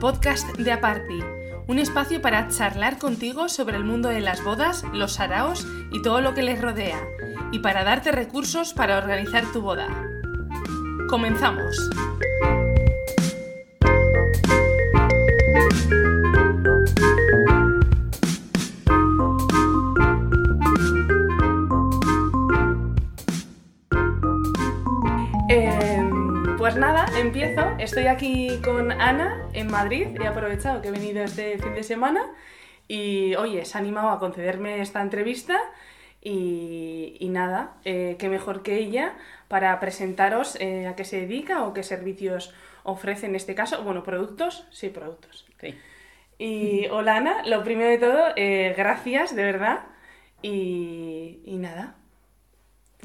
podcast de Aparti, un espacio para charlar contigo sobre el mundo de las bodas, los saraos y todo lo que les rodea, y para darte recursos para organizar tu boda. Comenzamos. Estoy aquí con Ana en Madrid. He aprovechado que he venido este fin de semana y, oye, se ha animado a concederme esta entrevista. Y, y nada, eh, qué mejor que ella para presentaros eh, a qué se dedica o qué servicios ofrece en este caso. Bueno, productos, sí, productos. Sí. Y hola Ana, lo primero de todo, eh, gracias, de verdad. Y, y nada,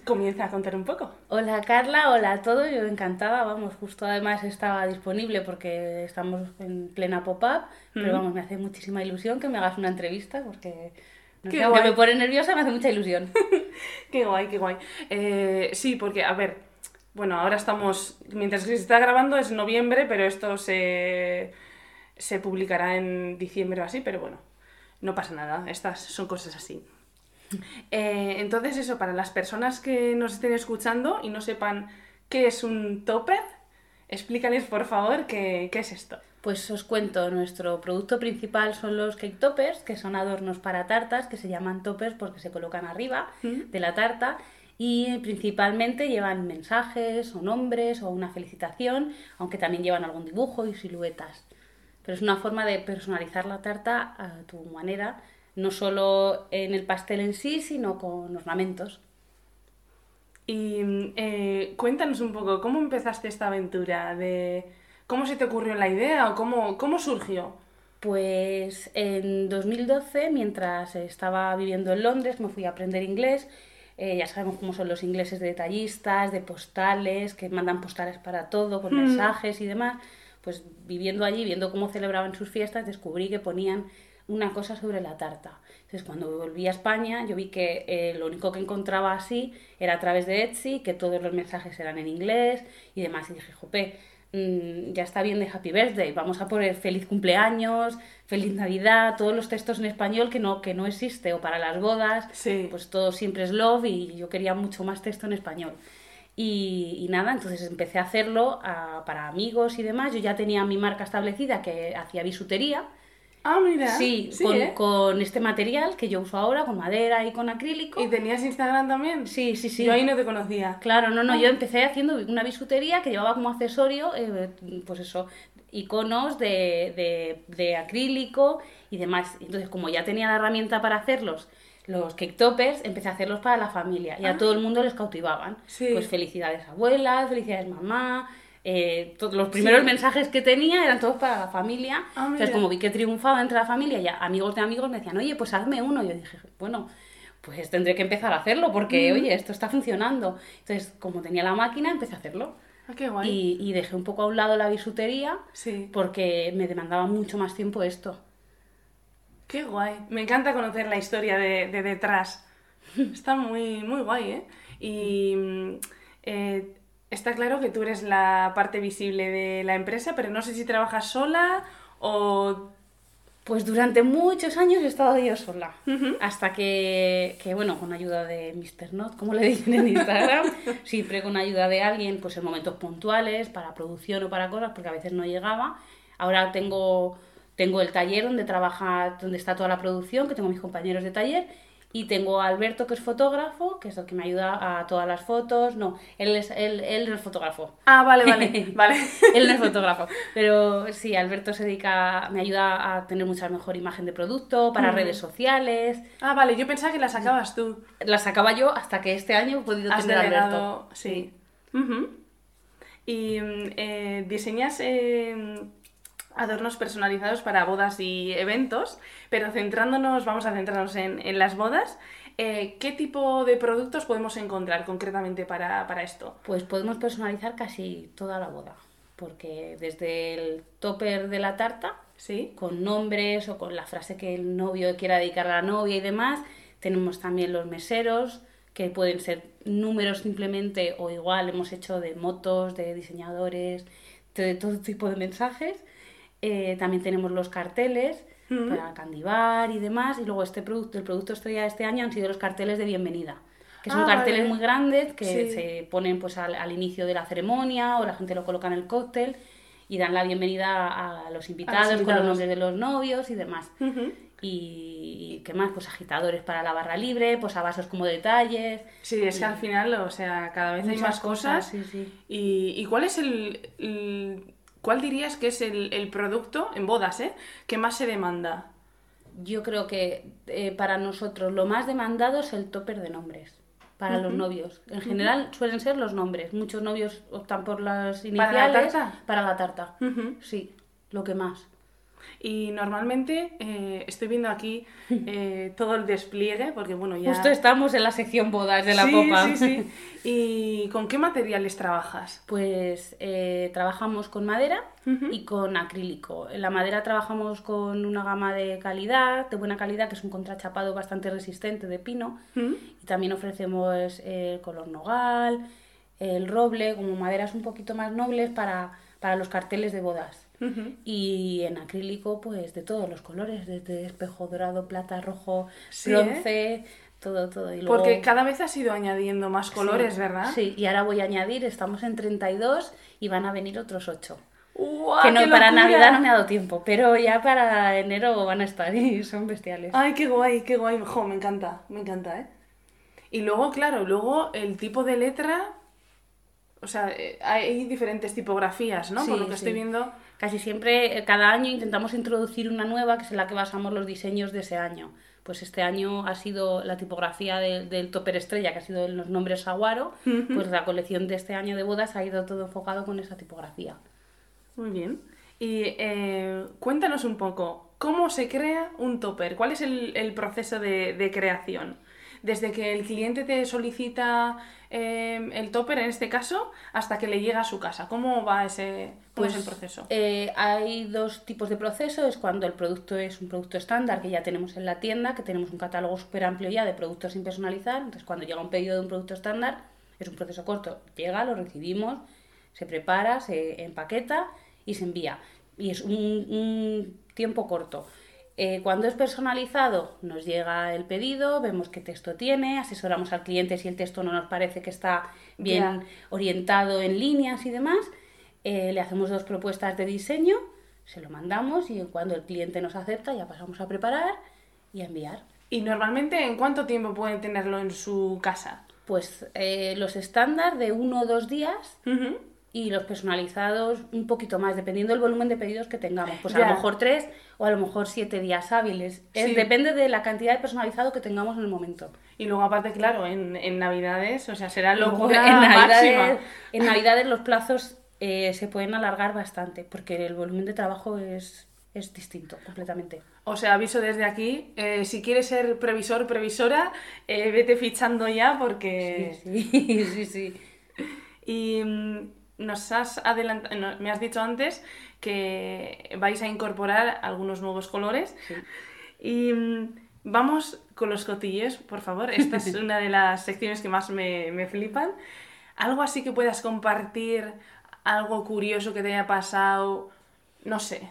comienza a contar un poco. Hola Carla, hola a todos, yo encantada, vamos, justo además estaba disponible porque estamos en plena pop-up, pero vamos, me hace muchísima ilusión que me hagas una entrevista porque no Qué sé, aunque guay. me pone nerviosa, me hace mucha ilusión. Qué guay, qué guay. Eh, sí, porque, a ver, bueno, ahora estamos, mientras que se está grabando es noviembre, pero esto se, se publicará en diciembre o así, pero bueno, no pasa nada, estas son cosas así. Eh, entonces eso, para las personas que nos estén escuchando y no sepan qué es un topper, explícales por favor qué, qué es esto. Pues os cuento, nuestro producto principal son los cake toppers, que son adornos para tartas, que se llaman toppers porque se colocan arriba Ujú. de la tarta y principalmente llevan mensajes o nombres o una felicitación, aunque también llevan algún dibujo y siluetas. Pero es una forma de personalizar la tarta a tu manera, no solo en el pastel en sí, sino con ornamentos. Y eh, cuéntanos un poco, ¿cómo empezaste esta aventura? De, ¿Cómo se te ocurrió la idea o cómo, cómo surgió? Pues en 2012, mientras estaba viviendo en Londres, me fui a aprender inglés. Eh, ya sabemos cómo son los ingleses de detallistas, de postales, que mandan postales para todo, con Mm. mensajes y demás. Pues viviendo allí, viendo cómo celebraban sus fiestas, descubrí que ponían una cosa sobre la tarta. Entonces, cuando volví a España, yo vi que eh, lo único que encontraba así era a través de Etsy, que todos los mensajes eran en inglés y demás. Y dije, jope, mm, ya está bien de Happy Birthday, vamos a poner feliz cumpleaños, feliz Navidad, todos los textos en español que no, que no existe, o para las bodas, Sí. pues todo siempre es love y yo quería mucho más texto en español. Y, y nada, entonces empecé a hacerlo a- para amigos y demás. Yo ya tenía mi marca establecida que hacía bisutería. Ah, mira. Sí, sí con, ¿eh? con este material que yo uso ahora, con madera y con acrílico. ¿Y tenías Instagram también? Sí, sí, sí. Yo ahí no te conocía. Claro, no, no, Ah. yo empecé haciendo una bisutería que llevaba como accesorio, eh, pues eso, iconos de, de, de acrílico y demás. Entonces, como ya tenía la herramienta para hacerlos, los cake toppers, empecé a hacerlos para la familia y a Ah. todo el mundo les cautivaban. Sí. Pues felicidades abuelas, felicidades mamá. Eh, todos los primeros Sí. mensajes que tenía eran todos para la familia. Ah, Entonces, como vi que triunfaba entre la familia, ya amigos de amigos me decían, oye, pues hazme uno. Y yo dije, bueno, pues tendré que empezar a hacerlo porque, Ujú. oye, esto está funcionando. Entonces, como tenía la máquina, empecé a hacerlo. Ah, qué guay. Y, y dejé un poco a un lado la bisutería Sí. porque me demandaba mucho más tiempo esto. Qué guay. Me encanta conocer la historia de, de detrás. Está muy, muy guay, ¿eh? Y mm, eh, está claro que tú eres la parte visible de la empresa, pero no sé si trabajas sola o... Pues durante muchos años he estado yo sola. Hasta que, que, bueno, con ayuda de Mr. Not, como le dicen en Instagram, siempre con ayuda de alguien, pues en momentos puntuales, para producción o para cosas, porque a veces no llegaba. Ahora tengo, tengo el taller donde trabaja, donde está toda la producción, que tengo mis compañeros de taller, y tengo a Alberto, que es fotógrafo, que es el que me ayuda a todas las fotos. No, él es, él, él no es fotógrafo. Ah, vale, vale, vale. Él no es fotógrafo, pero sí, Alberto se dedica, me ayuda a tener mucha mejor imagen de producto para Mm. redes sociales. Ah, vale, yo pensaba que la sacabas tú. La sacaba yo hasta que este año he podido Has tener a Alberto. sí. Ujú. Y mm, eh, diseñas eh, adornos personalizados para bodas y eventos, pero centrándonos, vamos a centrarnos en, en las bodas. eh, ¿Qué tipo de productos podemos encontrar concretamente para, para esto? Pues podemos personalizar casi toda la boda, porque desde el topper de la tarta, ¿Sí? con nombres o con la frase que el novio quiera dedicar a la novia y demás, tenemos también los meseros, que pueden ser números simplemente o igual hemos hecho de motos, de diseñadores, de todo tipo de mensajes. Eh, también tenemos los carteles Mm. para candibar y demás. Y luego este producto, el producto estrella de este año han sido los carteles de bienvenida. Que son Ah, carteles vale. muy grandes que Sí. se ponen pues al, al inicio de la ceremonia o la gente lo coloca en el cóctel y dan la bienvenida a los invitados, con los invitados. nombres de los novios y demás. Y, ¿qué más? Pues agitadores para la barra libre, pues a vasos como detalles. Sí, es que al final, o sea, cada vez hay más cosas. sí, sí. ¿Y, y cuál es el, el- ¿Cuál dirías que es el, el producto, en bodas, eh, que más se demanda? Yo creo que eh, para nosotros lo más demandado es el topper de nombres. Para los novios. En general suelen ser los nombres. Muchos novios optan por las ¿Para iniciales. la tarta? Para la tarta. Sí, lo que más. Y normalmente eh, estoy viendo aquí eh, todo el despliegue, porque bueno, ya... Justo estamos en la sección bodas de la sí, copa. Sí, sí. ¿Y con qué materiales trabajas? Pues eh, trabajamos con madera y con acrílico. En la madera trabajamos con una gama de calidad, de buena calidad, que es un contrachapado bastante resistente de pino. Y también ofrecemos el color nogal, el roble, como maderas un poquito más nobles para, para los carteles de bodas. Y en acrílico, pues de todos los colores, desde espejo dorado, plata, rojo, Sí, bronce, todo, todo. Y luego- Porque cada vez has ido añadiendo más colores, Sí, ¿verdad? Sí, y ahora voy a añadir, estamos en 32 y van a venir otros 8. ¡Guau, que no, para! Navidad no me ha dado tiempo, pero ya para enero van a estar y son bestiales. Ay, qué guay, qué guay. Jo, me encanta, me encanta, ¿eh? Y luego, claro, luego el tipo de letra... O sea, eh, hay diferentes tipografías, ¿no? Por lo que estoy viendo. Casi siempre, eh, cada año intentamos introducir una nueva, que es en la que basamos los diseños de ese año. Pues este año ha sido la tipografía de- del topper estrella, que ha sido los nombres Saguaro. Pues la colección de este año de bodas ha ido todo enfocado con esa tipografía. Muy bien. Y eh, cuéntanos un poco, ¿cómo se crea un topper? ¿Cuál es el, el proceso de, de creación? Desde que el cliente te solicita eh, el topper, en este caso, hasta que le llega a su casa. ¿Cómo va ese cómo es el proceso? eh, hay dos tipos de proceso. Es cuando el producto es un producto estándar que ya tenemos en la tienda, que tenemos un catálogo súper amplio ya de productos sin personalizar. Entonces, cuando llega un pedido de un producto estándar, es un proceso corto. Llega, lo recibimos, se prepara, se empaqueta y se envía. Y es un, un tiempo corto. Eh, cuando es personalizado, nos llega el pedido, vemos qué texto tiene, asesoramos al cliente si el texto no nos parece que está bien orientado en líneas y demás. Eh, le hacemos dos propuestas de diseño, se lo mandamos y cuando el cliente nos acepta ya pasamos a preparar y a enviar. ¿Y normalmente en cuánto tiempo puede tenerlo en su casa? Pues eh, los estándar de uno o dos días. Y los personalizados un poquito más, dependiendo del volumen de pedidos que tengamos. Pues a lo mejor tres o a lo mejor siete días hábiles. Es- depende de la cantidad de personalizado que tengamos en el momento. Y luego, aparte, claro, en, en Navidades, o sea, será Luego, locura en, Navidades, máxima. en Navidades los plazos eh, se pueden alargar bastante porque el volumen de trabajo es, es distinto completamente. O sea, aviso desde aquí, eh, si quieres ser previsor, previsora, eh, vete fichando ya porque... Sí, sí, sí, sí. Y mm, nos has adelantado, no, me has dicho antes que vais a incorporar algunos nuevos colores. Sí. Y mm, vamos con los cotillos, por favor. Esta es una de las secciones que más me, me flipan. Algo así que puedas compartir, algo curioso que te haya pasado, no sé.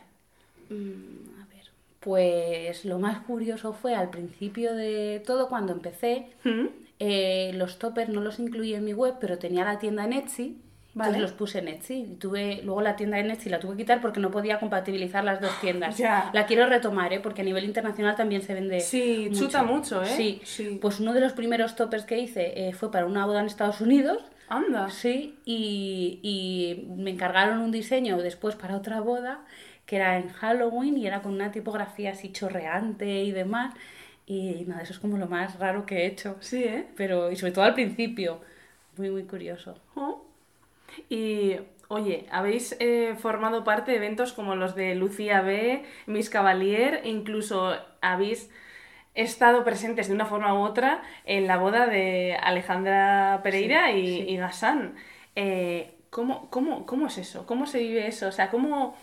Mm, a ver. Pues lo más curioso fue al principio de todo, cuando empecé, ¿Mm? eh, los toppers no los incluí en mi web, pero tenía la tienda en Etsy. Vale. Entonces los puse en Etsy. Y tuve, luego la tienda en Etsy la tuve que quitar porque no podía compatibilizar las dos tiendas. Ya. La quiero retomar, ¿eh? porque a nivel internacional también se vende. Sí, chuta mucho, ¿eh? Sí. Sí. Pues uno de los primeros toppers que hice eh, fue para una boda en Estados Unidos. Anda. Sí, y, y me encargaron un diseño después para otra boda que era en Halloween y era con una tipografía así chorreante y demás. Y nada, eso es como lo más raro que he hecho. Sí, ¿eh? Pero, y sobre todo al principio, muy, muy curioso. Oh. Y, oye, habéis eh, formado parte de eventos como los de Lucía B, Miss Cavalier, e incluso habéis estado presentes de una forma u otra en la boda de Alejandra Pereira Sí, y, sí. y Gassan. Eh, ¿cómo, cómo, ¿Cómo es eso? ¿Cómo se vive eso? O sea, ¿cómo...?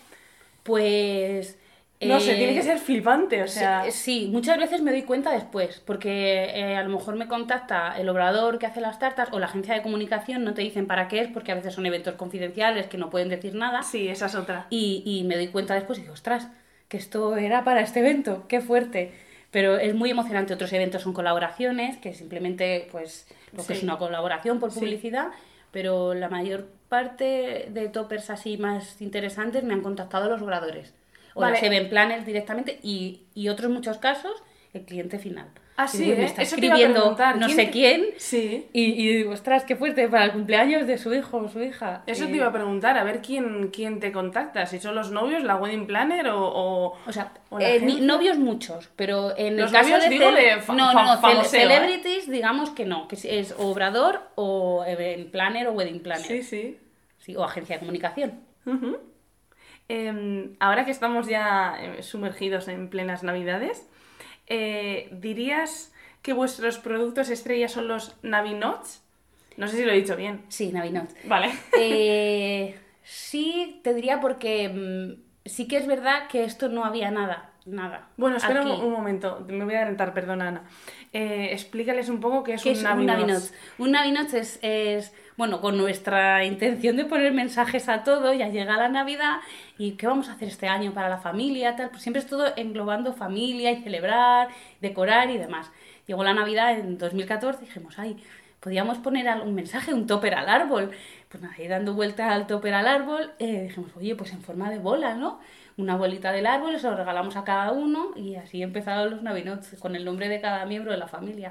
Pues No sé, Eh, tiene que ser flipante, o sea... Sí, sí, muchas veces me doy cuenta después, porque eh, a lo mejor me contacta el obrador que hace las tartas o la agencia de comunicación, no te dicen para qué es, porque a veces son eventos confidenciales que no pueden decir nada. Sí, esa es otra. Y, y me doy cuenta después y digo, ostras, que esto era para este evento, qué fuerte. Pero es muy emocionante. Otros eventos son colaboraciones, que simplemente, pues, lo que es una colaboración por Sí. publicidad, pero la mayor parte de toppers así más interesantes me han contactado los obradores. O Vale. las event planners directamente y, y otros muchos casos, el cliente final. Ah, sí, digo, me ¿eh? está Eso te iba a escribiendo no ¿quién sé te- quién. Sí. Y, y digo, ostras, qué fuerte, para el cumpleaños de su hijo o su hija. Eso Eh, te iba a preguntar, a ver quién, quién te contacta, si son los novios, la wedding planner o... o- O sea, o eh, novios muchos, pero en Los el caso novios de, digo no, no, famoseo, ¿eh? celebrities, digamos que no, que es- obrador o event planner o wedding planner, Sí, sí. Sí, o agencia de comunicación. Em, ahora que estamos ya eh, sumergidos en plenas navidades, eh, ¿dirías que vuestros productos estrella son los Navinots? No sé si lo he dicho bien. Sí, Navinot. Vale. Eh, sí, te diría porque mm, sí que es verdad que esto no había nada, nada. Bueno, espera un, momento, me voy a adelantar, perdona Ana. Eh, explícales un poco qué es ¿Qué un es Navinot. un Navinot? Un Navinot es, es, bueno, con nuestra intención de poner mensajes a todo, ya llega la Navidad y qué vamos a hacer este año para la familia, tal, pues siempre es todo englobando familia y celebrar, decorar y demás. Llegó la Navidad en 2014 y dijimos, ay, podíamos poner algún mensaje, un topper al árbol. Pues nada, y dando vuelta al topper al árbol, eh, dijimos, oye, pues en forma de bola, ¿no? Una bolita del árbol, se lo regalamos a cada uno y así empezaron los Navinots con el nombre de cada miembro de la familia.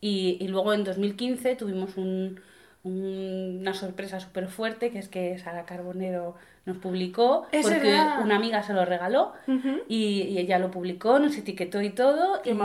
Y, y luego en 2015 tuvimos un- un- una sorpresa súper fuerte, que es que Sara Carbonero nos publicó, Es porque verdad. una amiga se lo regaló y, y ella lo publicó, nos etiquetó y todo. Qué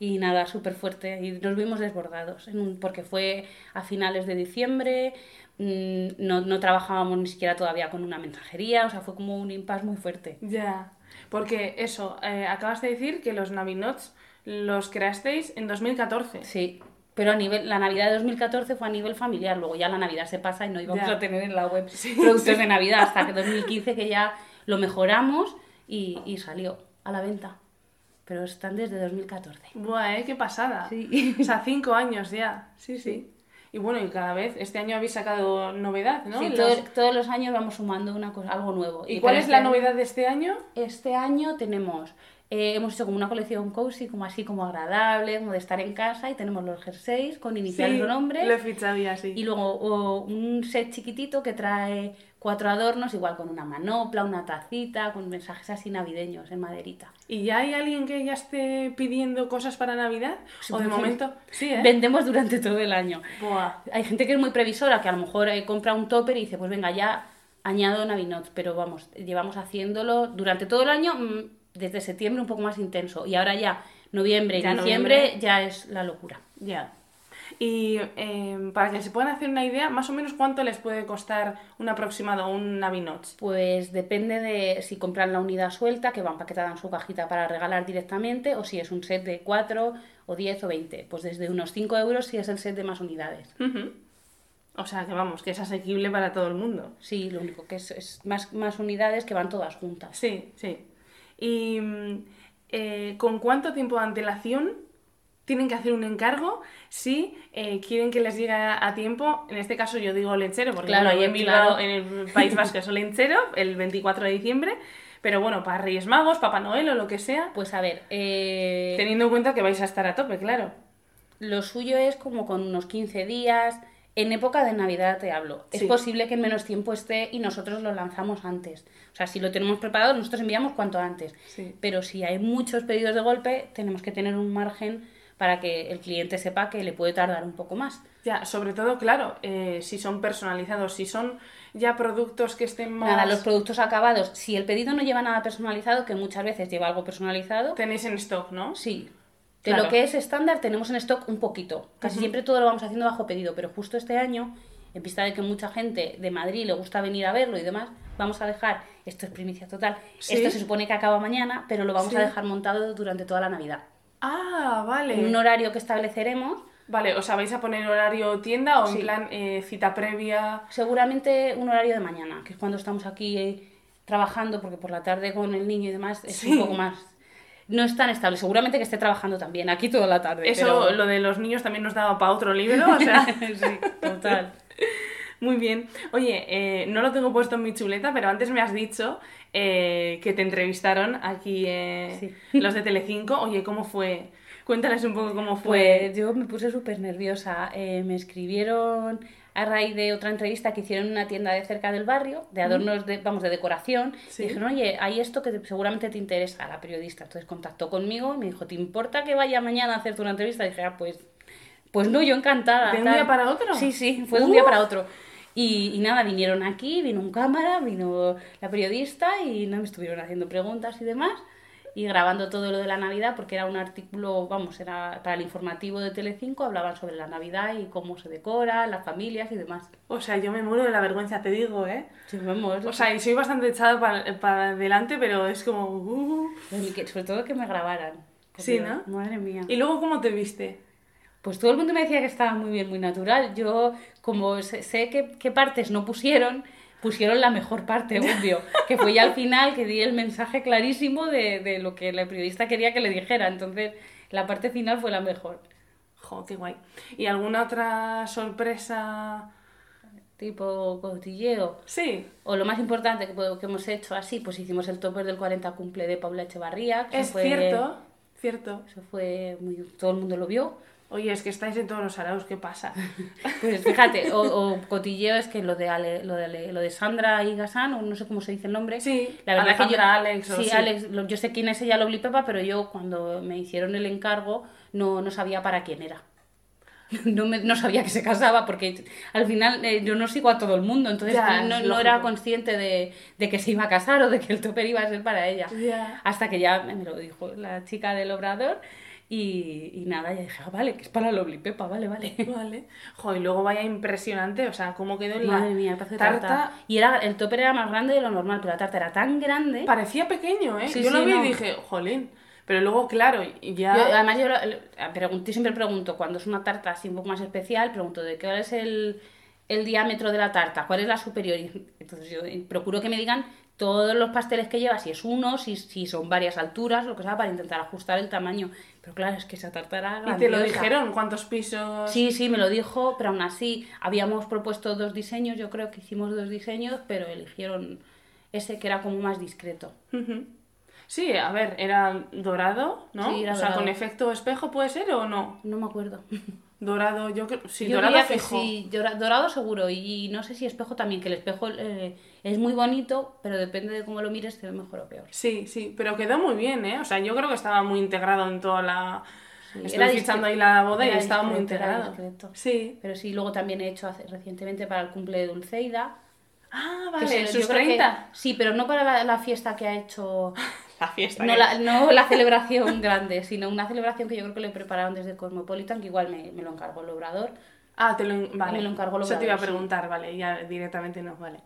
y, nada, súper fuerte. Y nos vimos desbordados, en un- porque fue a finales de diciembre, mm, no, no trabajábamos ni siquiera todavía con una mensajería, o sea, fue como un impasse muy fuerte. Ya, porque eso, eh, acabas de decir que los Navinots los creasteis en 2014. Sí, pero a nivel, la Navidad de 2014 fue a nivel familiar, luego ya la Navidad se pasa y no íbamos Ya. a tener en la web productos de Navidad hasta que 2015 que ya lo mejoramos y, y salió a la venta. Pero están desde 2014. Buah, ¿eh? Qué pasada. Sí. O sea, cinco años ya. Sí, sí. Y bueno, y cada vez, este año habéis sacado novedad, ¿no? Sí, Los- todo- todos los años vamos sumando una cosa, algo nuevo. ¿Y pero cuál es este la año- novedad de este año? Este año tenemos, eh, hemos hecho como una colección cozy, como así como agradable, como de estar en casa y tenemos los jerseys con iniciales Sí, o nombres. Lo he fichado ya, sí. Y luego o, un set chiquitito que trae cuatro adornos, igual con una manopla, una tacita, con mensajes así navideños en maderita. ¿Y ya hay alguien que ya esté pidiendo cosas para Navidad? ¿O de momento? Sí, ¿eh? Vendemos durante todo el año. Buah. Hay gente que es muy previsora, que a lo mejor eh, compra un topper y dice, pues venga, ya añado Navinots, pero vamos, llevamos haciéndolo durante todo el año, mm, desde septiembre un poco más intenso, y ahora ya noviembre y Ya diciembre noviembre. ya es la locura. Ya. Y eh, para que se puedan hacer una idea, más o menos cuánto les puede costar un aproximado, un Navinots. Pues depende de si compran la unidad suelta, que va empaquetada en su cajita para regalar directamente, o si es un set de 4 o 10 o 20. Pues desde unos 5 euros si es el set de más unidades. O sea, que vamos, que es asequible para todo el mundo. Sí, lo único que es, es más, más unidades que van todas juntas. Sí, sí. ¿Y mm, eh, con cuánto tiempo de antelación tienen que hacer un encargo si eh, quieren que les llegue a, tiempo? En este caso yo digo lechero, porque Claro, bueno, ahí en Bilbao, claro. en el País Vasco es lechero, el 24 de diciembre. Pero bueno, para Reyes Magos, Papá Noel o lo que sea, Pues a ver, eh, teniendo en cuenta que vais a estar a tope, claro. Lo suyo es como con unos 15 días. En época de Navidad te hablo. Es Sí. posible que en menos tiempo esté y nosotros lo lanzamos antes. O sea, si lo tenemos preparado, nosotros enviamos cuanto antes. Sí. Pero si hay muchos pedidos de golpe, tenemos que tener un margen para que el cliente sepa que le puede tardar un poco más. Ya, sobre todo, claro, eh, si son personalizados, si son ya productos que estén más... Nada, los productos acabados, si el pedido no lleva nada personalizado, que muchas veces lleva algo personalizado, Tenéis en stock, ¿no? Sí. De Claro. lo que es estándar tenemos en stock un poquito. Casi siempre todo lo vamos haciendo bajo pedido, pero justo este año, en vista de que mucha gente de Madrid le gusta venir a verlo y demás, vamos a dejar, esto es primicia total, Sí. esto se supone que acaba mañana, pero lo vamos Sí. a dejar montado durante toda la Navidad. Ah, vale. Un horario que estableceremos, Vale, o sea, vais a poner horario tienda o Sí. en plan eh, cita previa. seguramente un horario de mañana, que es cuando estamos aquí eh, trabajando, porque por la tarde con el niño y demás es un poco más... No es tan estable. Seguramente que esté trabajando también, aquí toda la tarde. Eso, pero- lo de los niños también nos daba para otro libro, o sea... sí, total. Muy bien. Oye, eh, no lo tengo puesto en mi chuleta, pero antes me has dicho eh, que te entrevistaron aquí eh, Sí. los de Telecinco. Oye, ¿cómo fue? Cuéntales un poco cómo fue. Pues yo me puse súper nerviosa. Eh, me escribieron a raíz de otra entrevista que hicieron en una tienda de cerca del barrio, de adornos, de, vamos, de decoración. Sí. Y dijeron, oye, hay esto que te- seguramente te interesa, la periodista. Entonces contactó conmigo y me dijo, ¿te importa que vaya mañana a hacerte una entrevista? Y dije, ah, pues, pues no, yo encantada. ¿De un tal". día para otro? Sí, sí, fue de un día para otro. Y, y nada, vinieron aquí, vino un cámara, vino la periodista y no me estuvieron haciendo preguntas y demás y grabando todo lo de la Navidad porque era un artículo, vamos, era para el informativo de Telecinco, hablaban sobre la Navidad y cómo se decora, las familias y demás. O sea, yo me muero de la vergüenza, te digo, ¿eh? Sí, vamos, O sea, y soy bastante echada para, para adelante, pero es como... uh. que- sobre todo que me grabaran. Sí, ¿no? Madre mía. ¿Y luego cómo te viste? Pues todo el mundo me decía que estaba muy bien, muy natural. Yo, como sé, sé qué, qué partes no pusieron, pusieron la mejor parte, obvio. Que fue ya al final que di el mensaje clarísimo de, de lo que la periodista quería que le dijera. Entonces, la parte final fue la mejor. Jo, qué guay. ¿Y alguna otra sorpresa? Tipo cotilleo. Sí, O lo más importante que, que hemos hecho así, pues hicimos el topper del 40 cumple de Paula Echevarría. que es fue- cierto, cierto. Eso fue muy... Todo el mundo lo vio. Oye, es que estáis en todos los araos, ¿qué pasa? Pues fíjate, o, o cotilleo es que lo de, Ale- lo, de Ale- lo de Sandra y Gasán, o no sé cómo se dice el nombre. Sí, la verdad que yo, Alejandra, Alex, sí, sí. Alex, lo- yo sé quién es ella, lo Pepa, pero yo cuando me hicieron el encargo no, no sabía para quién era. No, me- no sabía que se casaba porque al final eh, yo no sigo a todo el mundo, entonces Ya, no, no era consciente de, de que se iba a casar o de que el topper iba a ser para ella. Ya. Hasta que ya me lo dijo la chica del obrador y, y nada, ya dije, ah, vale, que es para Lovely Pepa, vale, vale. Vale. Jo, y luego vaya impresionante, o sea, cómo quedó la Madre mía, tarta. tarta. Y era, el topper era más grande de lo normal, pero la tarta era tan grande. Parecía pequeño, ¿eh? Sí, yo lo vi no. y dije, jolín. Pero luego, claro, y ya... Yo, además, yo, lo- pregunto- siempre pregunto, cuando es una tarta así un poco más especial, pregunto de cuál es el, el diámetro de la tarta, cuál es la superior. Entonces yo procuro que me digan todos los pasteles que lleva, si es uno, si, si son varias alturas, lo que sea, para intentar ajustar el tamaño. Pero claro, es que esa tarta era ¿Y te lo grandiosa. dijeron? ¿Cuántos pisos? Sí, sí, me lo dijo, pero aún así habíamos propuesto dos diseños, yo creo que hicimos dos diseños, pero eligieron ese que era como más discreto. Sí, a ver, era dorado, ¿no? Sí, era o sea, dorado. con efecto espejo puede ser o no. No me acuerdo. Dorado, yo creo. Sí, Yo dorado fijo. sí, dora- dorado seguro, y no sé si espejo también, que el espejo eh, es muy bonito, pero depende de cómo lo mires, te ve mejor o peor. Sí, sí, pero quedó muy bien, ¿eh? O sea, yo creo que estaba muy integrado en toda la. Sí, era fichando ahí la boda y estaba muy integrado. Sí. Pero sí, luego también he hecho hace- recientemente para el cumple de Dulceida. Ah, vale, se- sus yo creo que- 30. sí, pero no para la, la fiesta que ha hecho La fiesta. No la, no la celebración grande, sino una celebración que yo creo que le prepararon desde Cosmopolitan, que igual me, me lo encargó el obrador. Ah, te lo. Vale. Me lo encargó el Eso te iba a obrador, sí. preguntar, vale, ya directamente no, vale.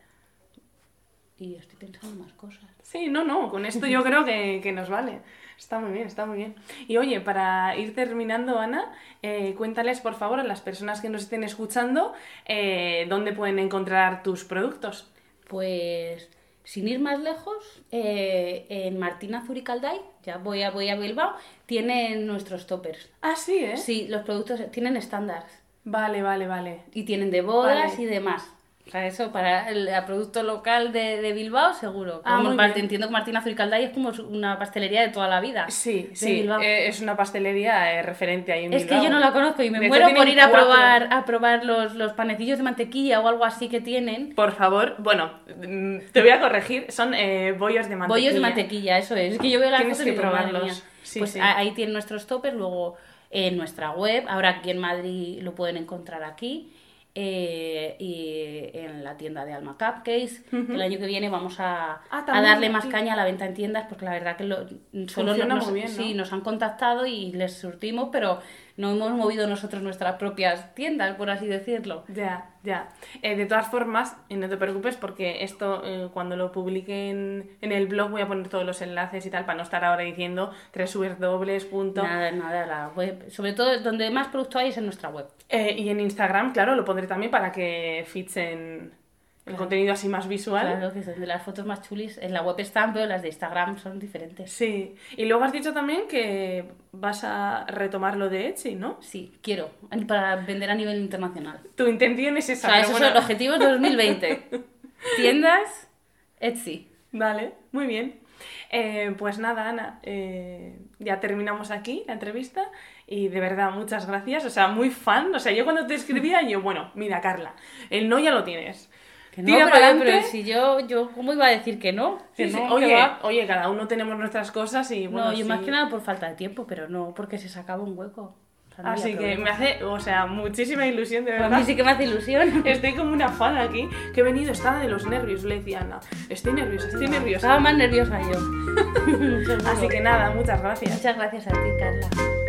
Y estoy pensando más cosas. Sí, no, no, con esto yo creo que, que nos vale. Está muy bien, está muy bien. Y oye, para ir terminando, Ana, eh, cuéntales por favor a las personas que nos estén escuchando eh, dónde pueden encontrar tus productos. Pues sin ir más lejos, eh, en Martina Zuricalday, ya voy a, voy a Bilbao, tienen nuestros toppers. Ah, sí, ¿eh? Sí, los productos tienen estándares Vale, vale, vale. y tienen de bodas Vale. y demás. O sea, eso para el, el producto local de, de Bilbao, seguro. Ah, Como parte- entiendo que Martina Zuricalday es como una pastelería de toda la vida. Sí, sí, eh, es una pastelería eh, referente ahí en Es que yo no la conozco y me De muero por ir a probar, a probar los, los panecillos de mantequilla o algo así que tienen. Por favor, bueno, mm, te voy a corregir, son eh, bollos de mantequilla. Bollos de mantequilla, eso es. Es que yo veo las Tienes y que madre probarlos. Sí, pues sí. ahí tienen nuestros toppers, luego en nuestra web, ahora aquí en Madrid lo pueden encontrar aquí. Eh, y en la tienda de Alma Cupcakes. El año que viene vamos a, Ah, a darle más caña a la venta en tiendas porque la verdad que lo, solo nos, muy bien, ¿no? sí, nos han contactado y les surtimos, pero no hemos movido nosotros nuestras propias tiendas, por así decirlo. Ya, ya. Eh, de todas formas, eh, no te preocupes porque esto eh, cuando lo publique en, en el blog voy a poner todos los enlaces y tal para no estar ahora diciendo www. punto. Nada, nada, la web. Sobre todo donde más producto hay es en nuestra web. Eh, y en Instagram, claro, lo pondré también para que fichen, el contenido así más visual. Claro, que es donde las fotos más chulis en la web están, pero las de Instagram son diferentes. Sí, y luego has dicho también que vas a retomar lo de Etsy, ¿no? Sí, quiero, para vender a nivel internacional. Tu intención es O esa. sea, pero esos bueno. son los objetivos de 2020. Tiendas, Etsy. Vale, muy bien. Eh, pues nada, Ana, eh, ya terminamos aquí la entrevista y de verdad muchas gracias. O sea, muy fan. O sea, yo cuando te escribía, yo, bueno, mira, Carla, el no ya lo tienes. Que no, Tira pero, si yo, yo, ¿cómo iba a decir que no? Que Sí, sí. no, que Oye, oye, cada uno tenemos nuestras cosas y bueno. no, yo sí. más que nada por falta de tiempo, pero no porque se sacaba un hueco. O sea, no había Así que me hace, o sea, muchísima ilusión, de Pues a verdad. mí sí que me hace ilusión. Estoy como una fan aquí, que he venido, estaba de los nervios, le decía Ana. Estoy nerviosa, estoy nerviosa. Estaba más nerviosa yo. Así que nada, muchas gracias. Muchas gracias a ti, Carla.